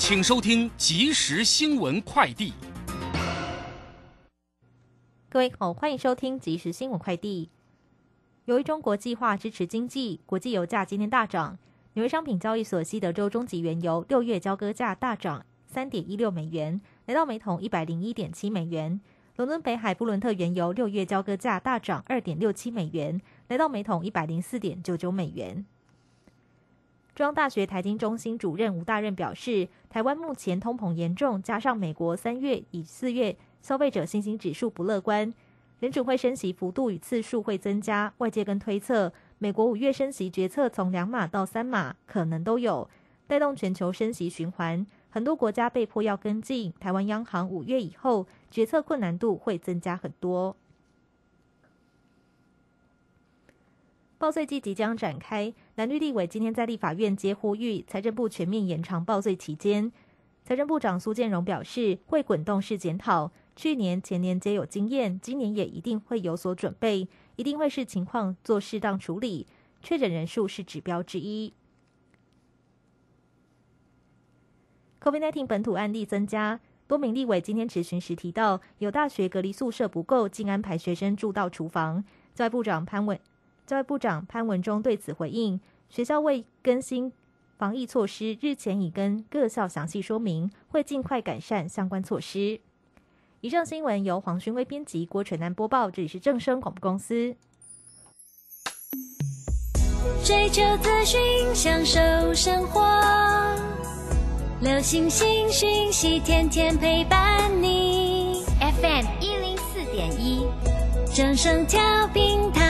请收听即时新闻快递。各位好，欢迎收听即时新闻快递。由于中国计划支持经济，国际油价今天大涨。纽约商品交易所西德州中级原油六月交割价大涨三点一六美元，来到每桶一百零一点七美元。伦敦北海布伦特原油六月交割价大涨二点六七美元，来到每桶一百零四点九九美元。中央大学财经中心主任吴大任表示，台湾目前通膨严重，加上美国三月以四月消费者信心指数不乐观，联准会升息幅度与次数会增加。外界跟推测，美国五月升息决策从两码到三码可能都有，带动全球升息循环，很多国家被迫要跟进。台湾央行五月以后决策困难度会增加很多。报税季即将展开，蓝绿立委今天在立法院接呼吁，财政部全面延长报税期间。财政部长苏建荣表示，会滚动式检讨，去年、前年皆有经验，今年也一定会有所准备，一定会视情况做适当处理。确诊人数是指标之一。COVID-19 本土案例增加，多名立委今天质询时提到，有大学隔离宿舍不够，竟安排学生住到厨房。教育部长潘文。教育部长潘文忠对此回应：学校为更新防疫措施，日前已跟各校详细说明，会尽快改善相关措施。以上新闻由黄勋威编辑，郭纯南播报。这里是正声广播公司。追求资讯，享受生活，流星星讯息，天天陪伴你。FM 一零四点一，正声调频台。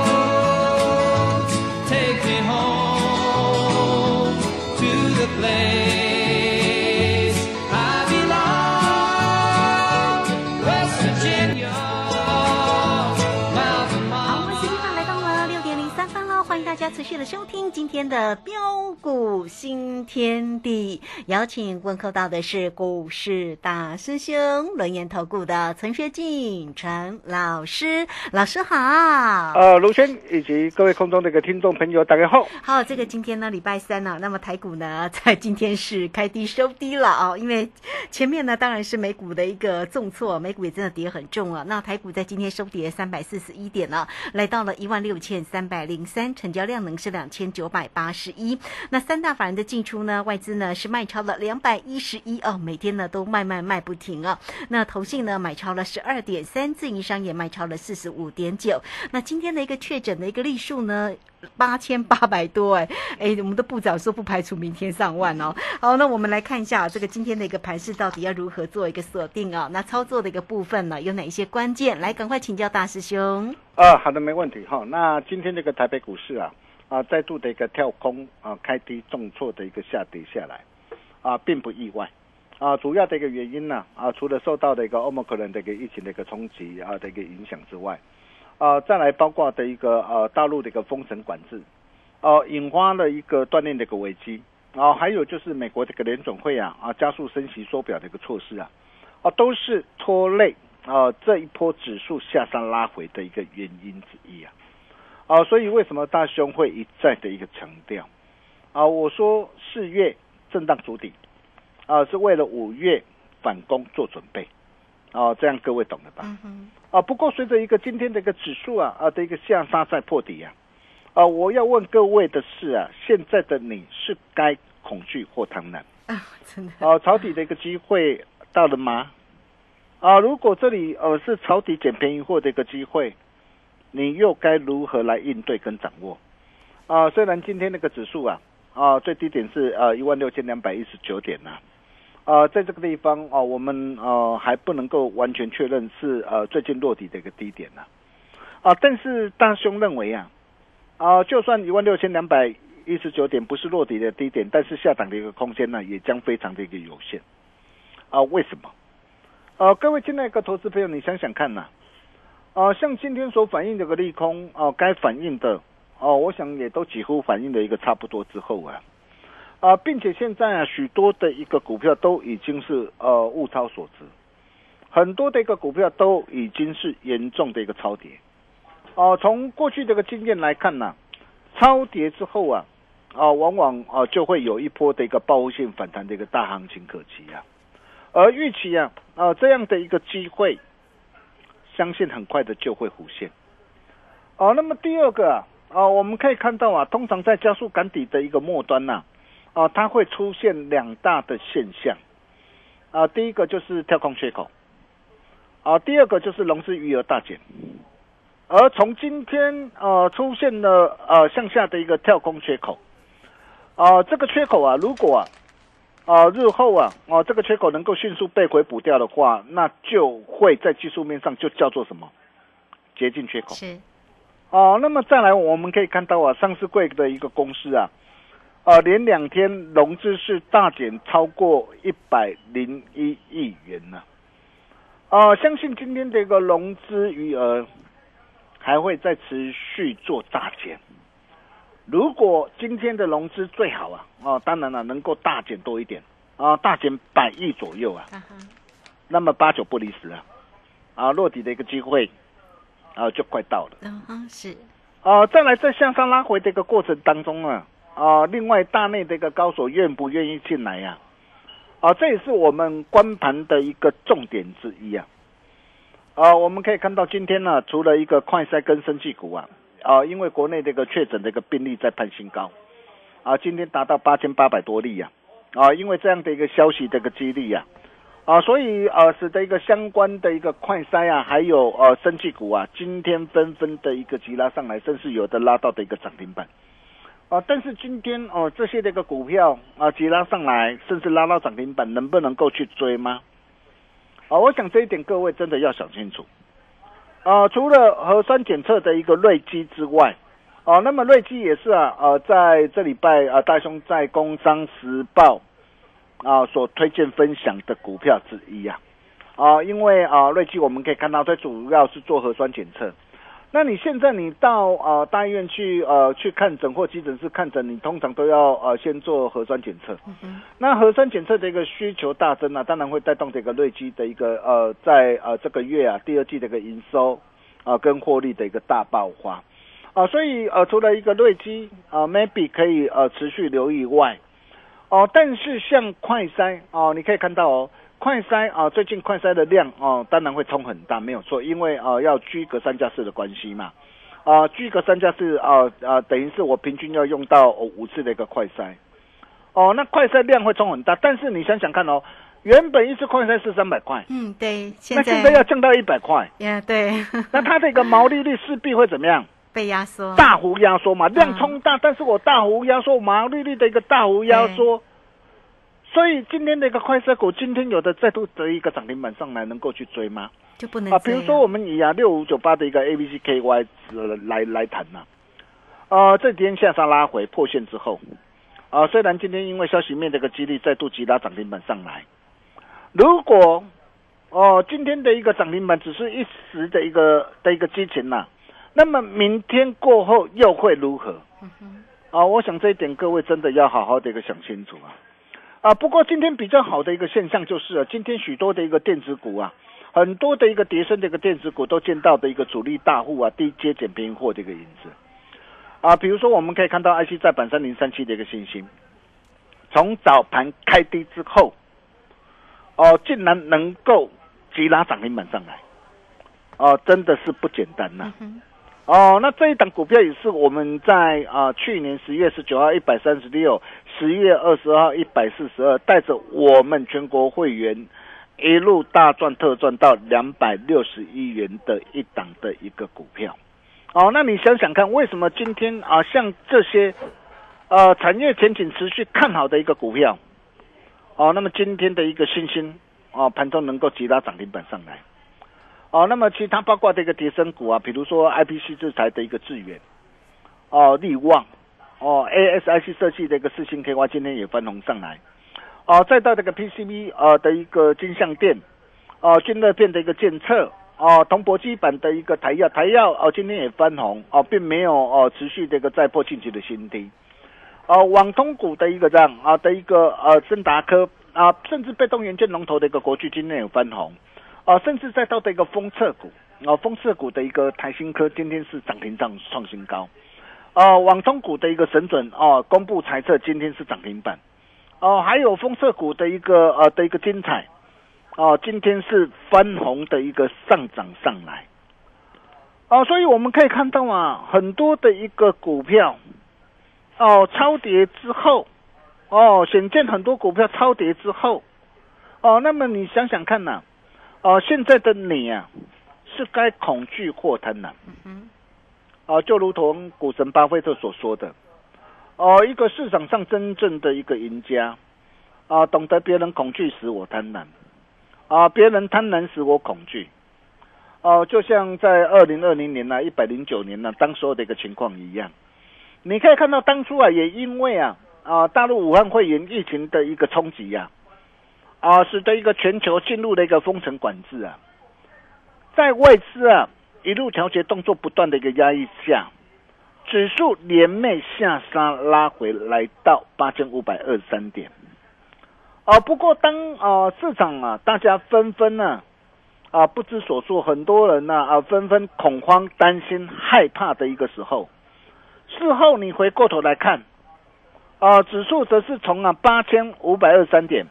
持续的收听今天的标股新天地，邀请问候到的是股市大师兄轮研投顾的陈学进陈老师，老师好。呃，卢轩以及各位空中的一个听众朋友，大家好。好，这个今天呢，礼拜三呢、那么台股呢，在今天是开低收低了啊、因为前面呢，当然是美股的一个重挫，美股也真的跌很重啊。那台股在今天收跌三百四十一点呢，来到了一万六千三百零三，成交量能是两千九百八十一。那三大法人的进出呢，外资呢是卖超了两百一十一哦，每天呢都卖卖卖不停啊。那投信呢买超了十二点三，自营商也卖超了四十五点九。那今天的一个确诊的一个例数呢，八千八百多哎哎，我们的部长说不排除明天上万哦。好，那我们来看一下这个今天的一个盘势到底要如何做一个锁定啊？那操作的一个部分呢，有哪一些关键？来，赶快请教大师兄。啊，好的，没问题哈。那今天这个台北股市啊，啊，再度的一个跳空啊，开低重挫的一个下跌下来，啊，并不意外。啊，主要的一个原因呢，啊，除了受到的一个欧盟可能的一个疫情的一个冲击啊的一个影响之外，啊，再来包括的一个呃大陆的一个封城管制，呃，引发了一个锻炼的一个危机啊，还有就是美国这个联总会啊啊加速升息缩表的一个措施啊，啊都是拖累啊这一波指数下山拉回的一个原因之一啊，啊，所以为什么大兄会一再的一个强调啊？我说四月震荡筑底啊，是为了五月反攻做准备啊，这样各位懂了吧？啊，不过随着一个今天的一个指数啊啊的一个下杀在破底啊。啊，我要问各位的是啊，现在的你是该恐惧或贪婪啊？真的啊，抄底的一个机会到了吗？啊，如果这里呃是抄底捡便宜货的一个机会，你又该如何来应对跟掌握？啊，虽然今天那个指数啊啊最低点是呃一万六千两百一十九点呐，啊，在这个地方啊，我们呃还不能够完全确认是呃最近落底的一个低点呐，啊，但是大兄认为啊。啊，就算一万六千两百一十九点不是落底的低点，但是下档的一个空间呢，也将非常的一个有限。啊，为什么？啊，各位亲爱的投资朋友，你想想看呐。像今天所反映这个利空啊，该反映的哦，我想也都几乎反映的一个差不多之后啊，啊，并且现在啊，许多的一个股票都已经是呃物超所值，很多的一个股票都已经是严重的一个超跌。哦，从过去这个经验来看呢，超跌之后啊，啊，往往啊就会有一波的一个报复性反弹的一个大行情可期啊，而预期啊，啊这样的一个机会，相信很快的就会浮现。哦，那么第二个啊，我们可以看到啊，通常在加速赶底的一个末端呐，啊，它会出现两大的现象，啊，第一个就是跳空缺口，啊，第二个就是融资余额大减。而从今天呃出现了呃向下的一个跳空缺口，啊这个缺口啊如果啊啊日后啊哦这个缺口能够迅速被回补掉的话，那就会在技术面上就叫做什么捷径缺口是哦。那么再来我们可以看到啊上市柜的一个公司啊啊连两天融资是大减超过一百零一亿元呢啊相信今天这个融资余额。还会再持续做大减。如果今天的融资最好啊，哦，当然了，能够大减多一点啊，大减百亿左右啊，那么八九不离十啊，啊，落底的一个机会啊，就快到了。嗯哼，是。啊，再来在向上拉回的一个过程当中啊，啊，另外大内的一个高手愿不愿意进来呀？啊，这也是我们观盘的一个重点之一啊。啊，我们可以看到今天呢，除了一个快筛跟升技股啊，啊，因为国内这个确诊的一个病例在攀新高，啊，今天达到八千八百多例呀，啊，因为这样的一个消息这个激励呀，啊，所以呃，使得一个相关的一个快筛啊，还有呃生技股啊，今天纷纷的一个急拉上来，甚至有的拉到的一个涨停板，啊，但是今天哦这些这个股票啊急拉上来，甚至拉到涨停板，能不能够去追吗？啊，我想这一点各位真的要想清楚。啊，除了核酸检测的一个瑞基之外，啊，那么瑞基也是啊，呃，在这礼拜啊，大兄在《工商时报》啊所推荐分享的股票之一啊，啊，因为啊，瑞基我们可以看到，它主要是做核酸检测。那你现在你到呃大医院去呃去看诊或急诊室看诊，你通常都要呃先做核酸检测。那核酸检测的一个需求大增啊，当然会带动这个瑞基的一个呃在呃这个月啊第二季的一个营收啊跟获利的一个大爆发啊，所以呃除了一个瑞基啊 maybe 可以呃持续留意外哦，但是像快筛哦，你可以看到哦。快筛啊，最近快筛的量哦，当然会冲很大，没有错，因为啊要居隔三加四的关系嘛，啊居隔三加四啊啊，等于是我平均要用到五次的一个快筛，哦，那快筛量会冲很大，但是你想想看哦，原本一次快筛是三百块，嗯对，那现在要降到一百块，呀对，那它这个毛利率势必会怎么样？被压缩，大幅压缩嘛，量冲大，但是我大幅压缩毛利率的一个大幅压缩。所以今天的一个快车股，今天有的再度得一个涨停板上来，能够去追吗？就不能啊。比如说我们以啊六五九八的一个 A B C K Y 来来谈呐，啊这几天向上拉回破线之后，啊虽然今天因为消息面的一个激励再度急拉涨停板上来，如果哦今天的一个涨停板只是一时的一个的一个激情呐，那么明天过后又会如何？啊，我想这一点各位真的要好好的一个想清楚啊。啊，不过今天比较好的一个现象就是啊，今天许多的一个电子股啊，很多的一个叠升的一个电子股都见到的一个主力大户啊，低阶捡便宜货的一个影子。啊，比如说我们可以看到 IC 在板三零三七的一个信心，从早盘开低之后，哦，竟然能够急拉涨停板上来，哦，真的是不简单呐、哦，那这一档股票也是我们在啊、去年十月十九号一百三十六，十月二十号一百四十二，带着我们全国会员一路大赚特赚到两百六十亿元的一档的一个股票。哦，那你想想看，为什么今天啊，像这些呃产业前景持续看好的一个股票，哦，那么今天的一个信心哦，盘中能够急拉涨停板上来。哦，那么其他包括这个叠升股啊，比如说 IPC 制裁的一个智源，哦，力旺，哦，ASIC 设计的一个四星 KY 今天也翻红上来，哦，再到这个 PCB 呃的一个金相电，哦，均热片的一个监测，哦，铜箔基板的一个台药，台药哦今天也翻红，哦，并没有哦持续这个再破近期的新低，哦，网通股的一个这样啊的一个呃森达科啊，甚至被动元件龙头的一个国巨今天也翻红。啊，甚至再到的一个封测股，啊，封测股的一个台新科今天是涨停涨创新高，啊，网通股的一个神准哦、公布财测今天是涨停板，哦、还有风色股的一个呃的一个精彩，哦、今天是翻红的一个上涨上来，哦、所以我们可以看到啊，很多的一个股票，哦，超跌之后，哦，显见很多股票超跌之后，哦，那么你想想看呐、哦、现在的你啊，是该恐惧或贪婪？啊、就如同股神巴菲特所说的，哦、一个市场上真正的一个赢家，啊、懂得别人恐惧时我贪婪，啊、别人贪婪时我恐惧，哦、就像在二零二零年呢、一百零九年呢、当时候的一个情况一样，你可以看到当初啊，也因为啊啊、大陆武汉肺炎疫情的一个冲击呀、啊，使得一个全球进入了一个封城管制啊，在外资啊一路调节动作不断的一个压抑下，指数连袂下杀拉回来到八千五百二十三点。啊，不过当啊市场啊大家纷纷呢啊不知所措，很多人呢啊纷纷恐慌、担心、害怕的一个时候，事后你回过头来看，啊指数则是从啊八千五百二十三点。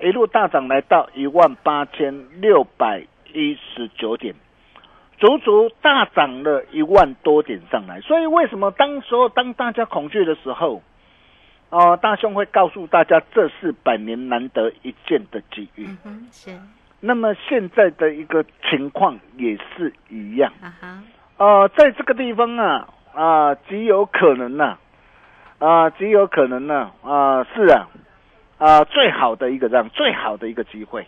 一路大涨来到一万八千六百一十九点，足足大涨了一万多点上来。所以为什么当时候当大家恐惧的时候，哦、大兄会告诉大家这是百年难得一见的机遇。嗯，是那么现在的一个情况也是一样。啊哈，呃，在这个地方啊啊、极有可能呐啊、极有可能呢啊、是啊啊、最好的一个这样最好的一个机会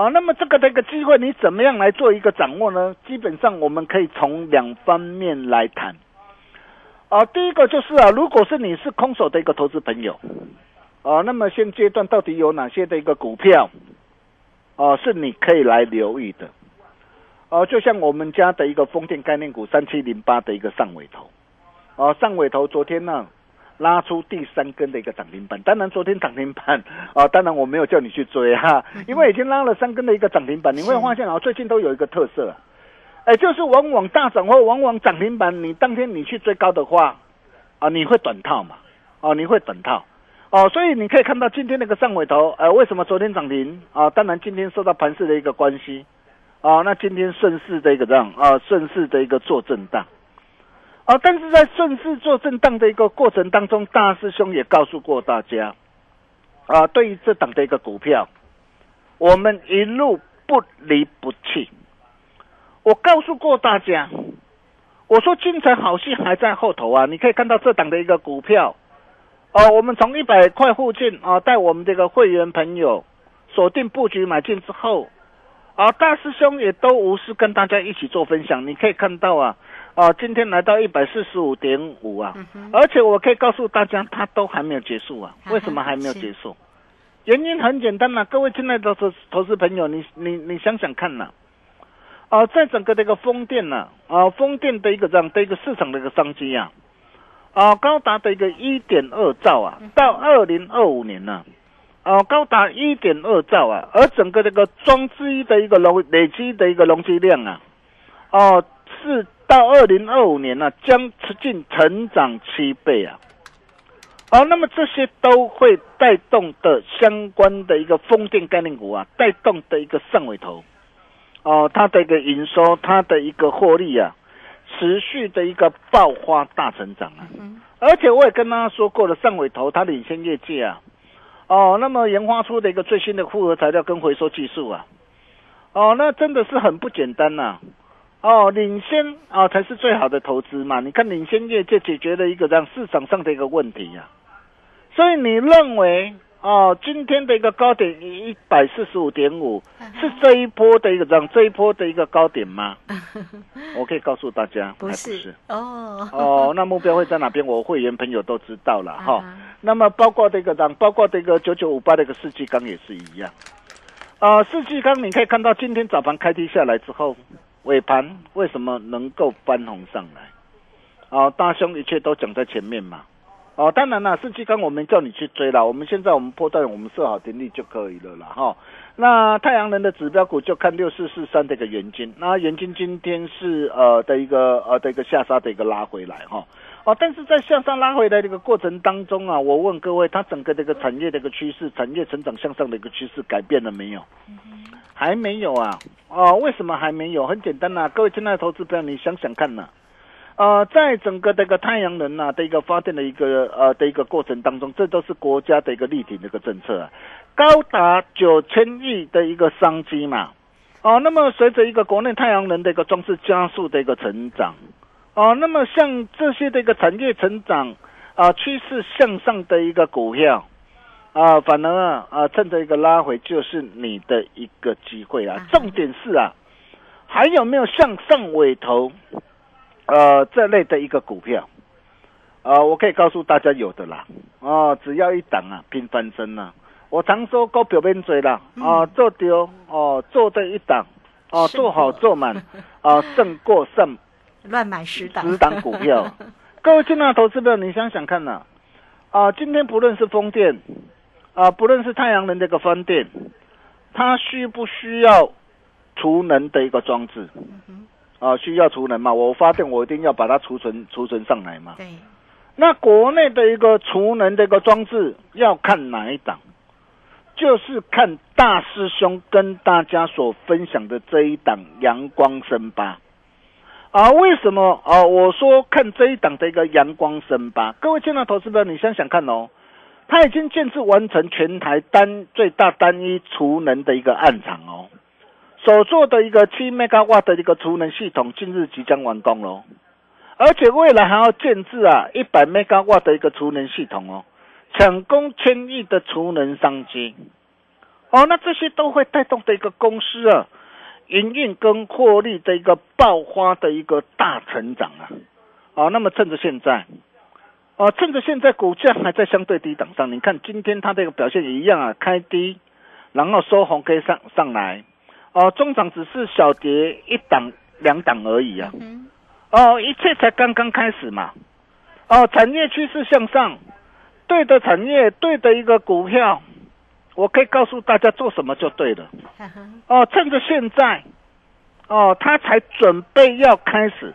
啊、那么这个的一个机会，你怎么样来做一个掌握呢？基本上我们可以从两方面来谈。啊、第一个就是啊，如果是你是空手的一个投资朋友，啊、那么现阶段到底有哪些的一个股票，啊、是你可以来留意的。哦，就像我们家的一个风电概念股三七零八的一个上尾头，啊，上尾头昨天呢拉出第三根的一个涨停板，当然昨天涨停板，啊，当然我没有叫你去追哈，因为已经拉了三根的一个涨停板，你会发现啊，最近都有一个特色、啊，哎，就是往往大涨或往往涨停板，你当天你去追高的话，啊，你会短套嘛，哦，你会短套。哦，所以你可以看到今天那个上尾头，呃，为什么昨天涨停？啊？当然今天受到盘势的一个关系，啊，那今天顺势的一个这样啊，顺势的一个做震荡，啊，但是在顺势做震荡的一个过程当中，大师兄也告诉过大家，啊，对于这档的一个股票，我们一路不离不弃。我告诉过大家，我说精彩好戏还在后头啊！你可以看到这档的一个股票，哦、我们从一百块附近啊，带我们这个会员朋友锁定布局买进之后，啊，大师兄也都无私跟大家一起做分享。你可以看到啊，啊，今天来到一百四十五点五啊，而且我可以告诉大家，它都还没有结束啊。为什么还没有结束？原因很简单呐、各位亲爱的投投资朋友，你你你想想看呐、啊，在整个这个风电呢、啊，风电的一个这样的一个市场的一个商机啊，啊，高达的一个一点二兆啊，到二零二五年呢、啊，高达一点二兆啊，而整个这个装机的一个容累积的一个容积量啊，哦，是到二零二五年呢、将持近成长七倍啊。哦，那么这些都会带动的相关的一个风电概念股啊，带动的一个上尾头，哦，它的一个营收，它的一个获利啊，持续的一个爆发大成长啊。而且我也跟大家说过了，上尾头它领先业界啊，哦，那么研发出的一个最新的复合材料跟回收技术啊，哦，那真的是很不简单呐、哦，领先啊、才是最好的投资嘛。你看领先业界解决了一个这样市场上的一个问题呀、所以你认为哦，今天的一个高点一百四十五点五是这一波的一个这样这一波的一个高点吗？我可以告诉大家，不还是哦哦，那目标会在哪边？我会员朋友都知道了 哈。啊那么包括这个涨，包括这个九九五八的一个世纪钢也是一样。啊、世纪钢你可以看到今天早盘开低下来之后，尾盘为什么能够翻红上来？哦，大兄一切都讲在前面嘛。哦，当然啦，四季刚我们叫你去追啦，我们现在我们波段我们设好停力就可以了啦哈。那太阳能的指标股就看六四四三的一个元金，那元金今天是呃的一个呃的一个下杀的一个拉回来哈。哦但是在向上拉回来的一个过程当中啊，我问各位，它整个这个产业的一个趋势，产业成长向上的一个趋势改变了没有？还没有啊。哦，为什么还没有？很简单呐、各位亲爱的投资朋友，你想想看呐、呃，在整个这个太阳能呐、的一个发电的一个呃的一个过程当中，这都是国家的一个立体的一个政策啊，高达九千亿的一个商机嘛。哦，那么随着一个国内太阳能的一个装置加速的一个成长，哦，那么像这些的一个产业成长啊趋势向上的一个股票啊，反而啊啊趁着一个拉回就是你的一个机会啊。啊。重点是啊，还有没有向上尾头呃这类的一个股票？啊，我可以告诉大家有的啦，哦，只要一档啊，拼翻身啦、我常说股票免追啦，啊，做丢哦，做对一档，哦，胜做好做满，啊，胜过胜乱买十档，十档股票。各位亲爱的投资者，你想想看呐、啊，今天不论是风电，啊，不论是太阳能这个风电，它需不需要储能的一个装置？啊，需要储能嘛？我发电我一定要把它储存储存上来嘛。对，那国内的一个储能的一个装置要看哪一档？就是看大师兄跟大家所分享的这一档阳光生八啊。为什么啊？我说看这一档的一个阳光升八，各位亲爱的投资者，你想想看哦，它已经建制完成全台单最大单一储能的一个暗场哦，所做的一个七 megawatt 的一个储能系统，近日即将完工喽。而且未来还要建制啊一百 megawatt 的一个储能系统哦，抢攻千亿的储能商机。哦，那这些都会带动的一个公司啊，营运跟获利的一个爆发的一个大成长啊。啊，那么趁着现在，啊，趁着现在股价还在相对低档上，你看今天它这个表现也一样啊，开低，然后收红 K 上上来，啊，中涨只是小跌一档两档而已啊。嗯，哦，一切才刚刚开始嘛。哦，产业趋势向上，对的产业，对的一个股票，我可以告诉大家做什么就对了。哦，趁着现在，哦，他才准备要开始，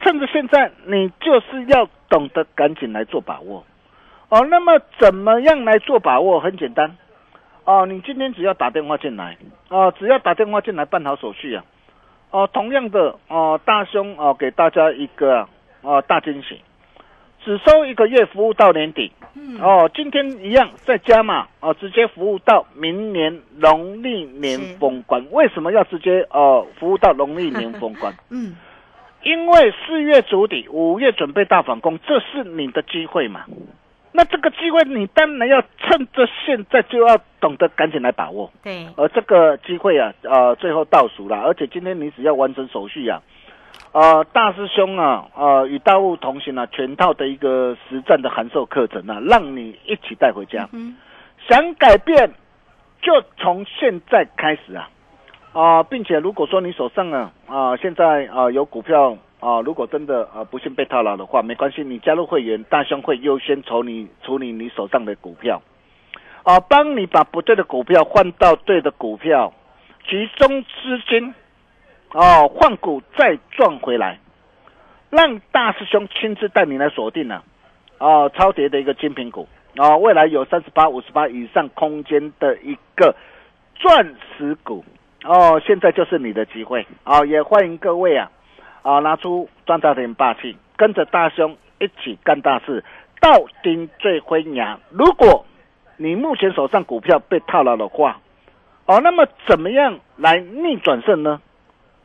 趁着现在，你就是要懂得赶紧来做把握。哦，那么怎么样来做把握？很简单，哦，你今天只要打电话进来，哦，只要打电话进来办好手续啊，哦，同样的，哦，大兄哦，给大家一个哦大惊喜，只收一个月服务到年底。嗯，哦，今天一样再加嘛哦，直接服务到明年农历年封关。为什么要直接呃服务到农历年封关？嗯，因为四月主底，五月准备大反攻，这是你的机会嘛。那这个机会，你当然要趁着现在就要懂得赶紧来把握。对，而这个机会啊，呃，最后倒数了，而且今天你只要完成手续啊，呃，大师兄啊，呃，与大物同行啊，全套的一个实战的函授课程啊，让你一起带回家。嗯，想改变，就从现在开始啊，啊、并且如果说你手上啊啊、现在啊、有股票啊，如果真的啊不幸被套牢的话，没关系，你加入会员，大兄会优先处理处理你手上的股票，啊，帮你把不对的股票换到对的股票，集中资金，哦，换股再赚回来，让大师兄亲自带你来锁定了，哦，超跌的一个精品股，哦，未来有三十八、五十八以上空间的一个钻石股，哦，现在就是你的机会，哦，也欢迎各位啊。啊，拿出赚大点霸气，跟着大兄一起干大事，到顶最辉牙。如果你目前手上股票被套牢的话，哦，那么怎么样来逆转胜呢？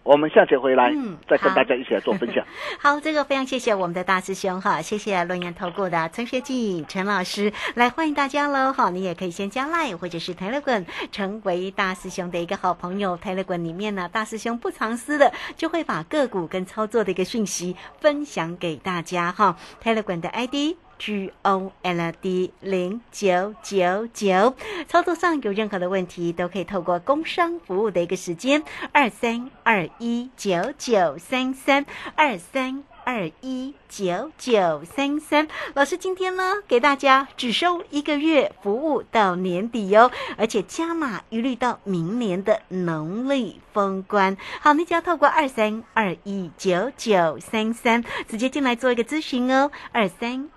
我们下节回来，嗯再跟大家一起来做分享。好，这个非常谢谢我们的大师兄哈，谢谢论言投顾的陈学进陈老师来欢迎大家喽哈，你也可以先加 Line 或者是 Telegram 成为大师兄的一个好朋友。Telegram 里面呢，大师兄不藏私的，就会把个股跟操作的一个讯息分享给大家哈。Telegram 的 ID。G O L D 零九九九，操作上有任何的问题，都可以透过工商服务的一个时间二三二一九九三三二三二一九九三三。老师今天呢，给大家只收一个月服务到年底哟，而且加码一律到明年的农历封关。好，你只要透过二三二一九九三三直接进来做一个咨询哦，二三。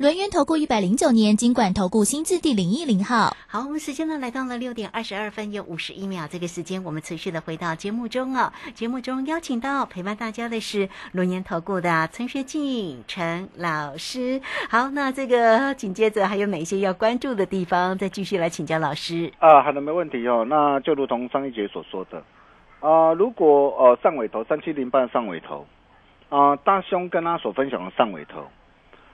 轮源投顾一百零九年经管投顾新字第零一零号。好，我们时间呢来到了六点二十二分又五十一秒，这个时间我们持续的回到节目中哦。节目中邀请到陪伴大家的是轮研投顾的陈学进陈老师。好，那这个紧接着还有哪些要关注的地方？再继续来请教老师。啊，好的，没问题哦。那就如同上一节所说的，啊，如果呃上尾头三七零八上尾头，啊，大兄跟他所分享的上尾头，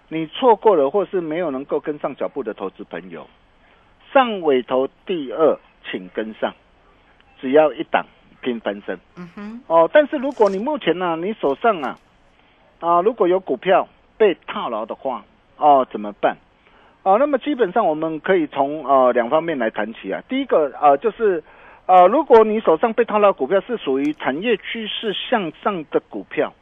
你错过了或是没有能够跟上脚步的投资朋友，上尾头第二，请跟上，只要一档拼翻身。嗯哼，哦，但是如果你目前呢、你手上啊啊如果有股票被套牢的话，哦怎么办？哦，那么基本上我们可以从呃两方面来谈起啊。第一个呃就是呃，如果你手上被套牢股票是属于产业趋势向上的股票，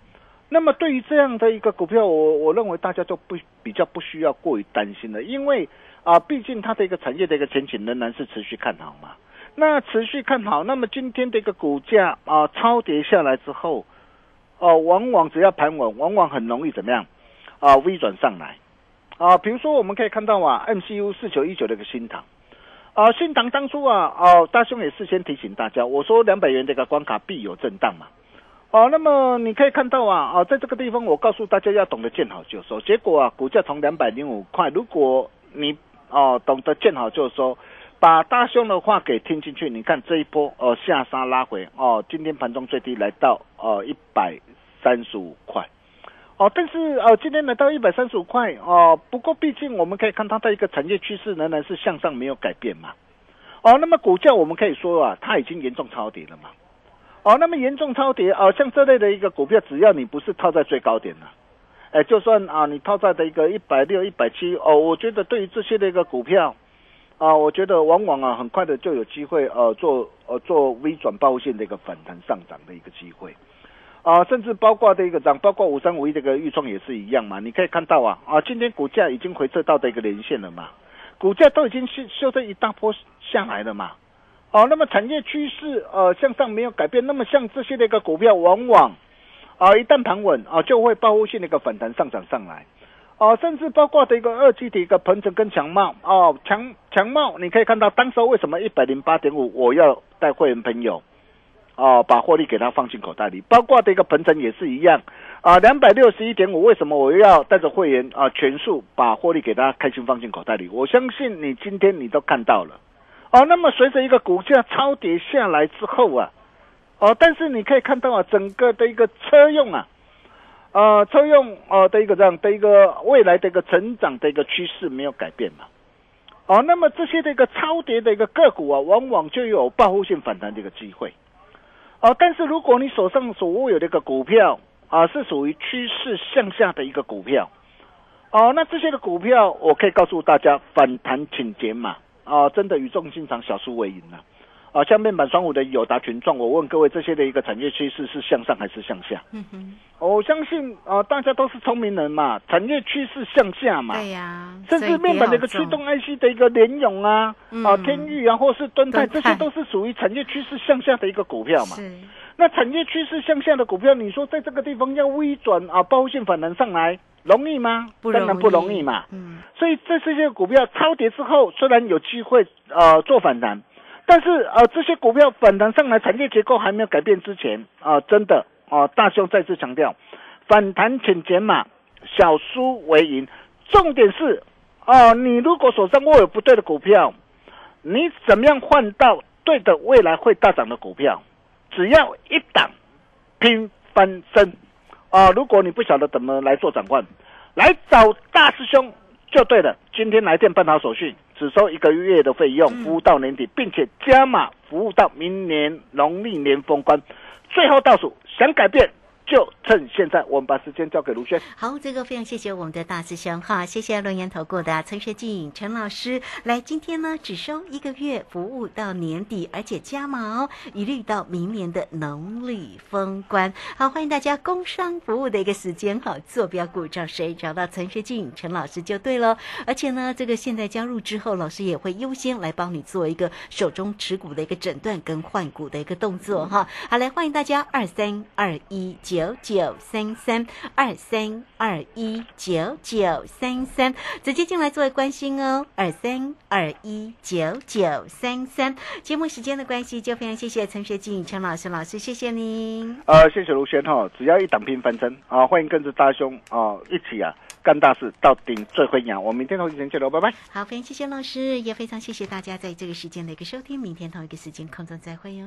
那么对于这样的一个股票，我我认为大家就不比较不需要过于担心了，因为啊、毕竟它的一个产业的一个前景仍然是持续看好嘛。那持续看好，那么今天的一个股价啊、超跌下来之后，哦、往往只要盘稳，往往很容易怎么样啊、微转上来啊、比如说我们可以看到啊，MCU 四九一九的一个新塘啊、新塘当初啊，哦、大兄也事先提醒大家，我说两百元这个关卡必有震荡嘛。哦，那么你可以看到啊，哦，在这个地方我告诉大家要懂得见好就收，结果啊，股价从两百零五块，如果你哦懂得见好就收，把大兄的话给听进去，你看这一波哦下杀拉回哦，今天盘中最低来到哦一百三十五块。哦，但是哦，今天来到一百三十五块哦，不过毕竟我们可以看它的一个产业趋势仍然是向上，没有改变嘛。哦，那么股价我们可以说啊，它已经严重超跌了嘛。哦，那么严重超跌哦，像这类的一个股票，只要你不是套在最高点了，哎，就算啊你套在的一个一百六、一百七哦，我觉得对于这些的一个股票啊，我觉得往往啊很快的就有机会呃做呃做微转爆线的一个反弹上涨的一个机会。啊，甚至包括的一个涨，包括五三五一这个预创也是一样嘛。你可以看到啊，啊，今天股价已经回撤到的一个连线了嘛，股价都已经修修正一大波下来了嘛。哦，那么产业趋势呃向上没有改变，那么像这些的一个股票，往往啊一旦盘稳啊，就会报复性的一个反弹上涨上来。哦，甚至包括的一个二级的一个鹏程跟强茂哦，强强茂你可以看到当时为什么一百零八点五，我要带会员朋友。哦，把获利给他放进口袋里，包括的一个鹏程也是一样，啊，两百六十一点五，为什么我要带着会员啊全数把获利给他开心放进口袋里？我相信你今天你都看到了，哦，那么随着一个股价超跌下来之后啊，哦，但是你可以看到啊，整个的一个车用啊，呃，车用呃的一个这样的一个未来的一个成长的一个趋势没有改变嘛，哦，那么这些的一个超跌的一个个股啊，往往就有报复性反弹的一个机会。哦，但是如果你手上所握有的一个股票啊，是属于趋势向下的一个股票，哦，那这些的股票，我可以告诉大家，反弹请减码啊，真的语重心长，小输为赢了。啊，像面板双五的友达群创，我问各位，这些的一个产业趋势是向上还是向下？嗯哼，我相信啊，大家都是聪明人嘛，产业趋势向下嘛。对呀，甚至面板的一个驱动 IC 的一个联咏啊，啊天域啊，或是敦泰，这些都是属于产业趋势向下的一个股票嘛。那产业趋势向下的股票，你说在这个地方要微转啊，包线反弹上来容易吗？当然不容易嘛。嗯，所以这这些股票超跌之后，虽然有机会呃做反弹。但是呃，这些股票反弹上来，产业结构还没有改变之前啊，真的啊，大兄再次强调，反弹请减码，小输为赢。重点是啊，你如果手上握有不对的股票，你怎么样换到对的未来会大涨的股票？只要一档拼翻身啊！如果你不晓得怎么来做转换，来找大师兄。就对了，今天来电办好手续，只收一个月的费用，服务到年底，并且加码服务到明年农历年封关，最后倒数，想改变。就趁现在，我们把时间交给卢轩。好，这个非常谢谢我们的大师兄哈，谢谢论言投顾的陈学静陈老师来。今天呢，只收一个月服务到年底，而且加码，一律到明年的农历封关。好，欢迎大家工商服务的一个时间哈，坐标股找谁？找到陈学静陈老师就对了。而且呢，这个现在加入之后，老师也会优先来帮你做一个手中持股的一个诊断跟换股的一个动作哈。好，来欢迎大家二三二一九。九九三三二三二一九九三三，直接进来作为关心哦。二三二一九九三三，节目时间的关系，就非常谢谢陈学静陈老师老师，谢谢您。呃，谢谢卢轩哈，只要一档拼翻身啊，欢迎跟着大兄啊一起啊干大事，到顶最会养。我们明天同一时间见喽，拜拜。好，非常谢谢老师，也非常谢谢大家在这个时间的一个收听，明天同一个时间空中再会哟。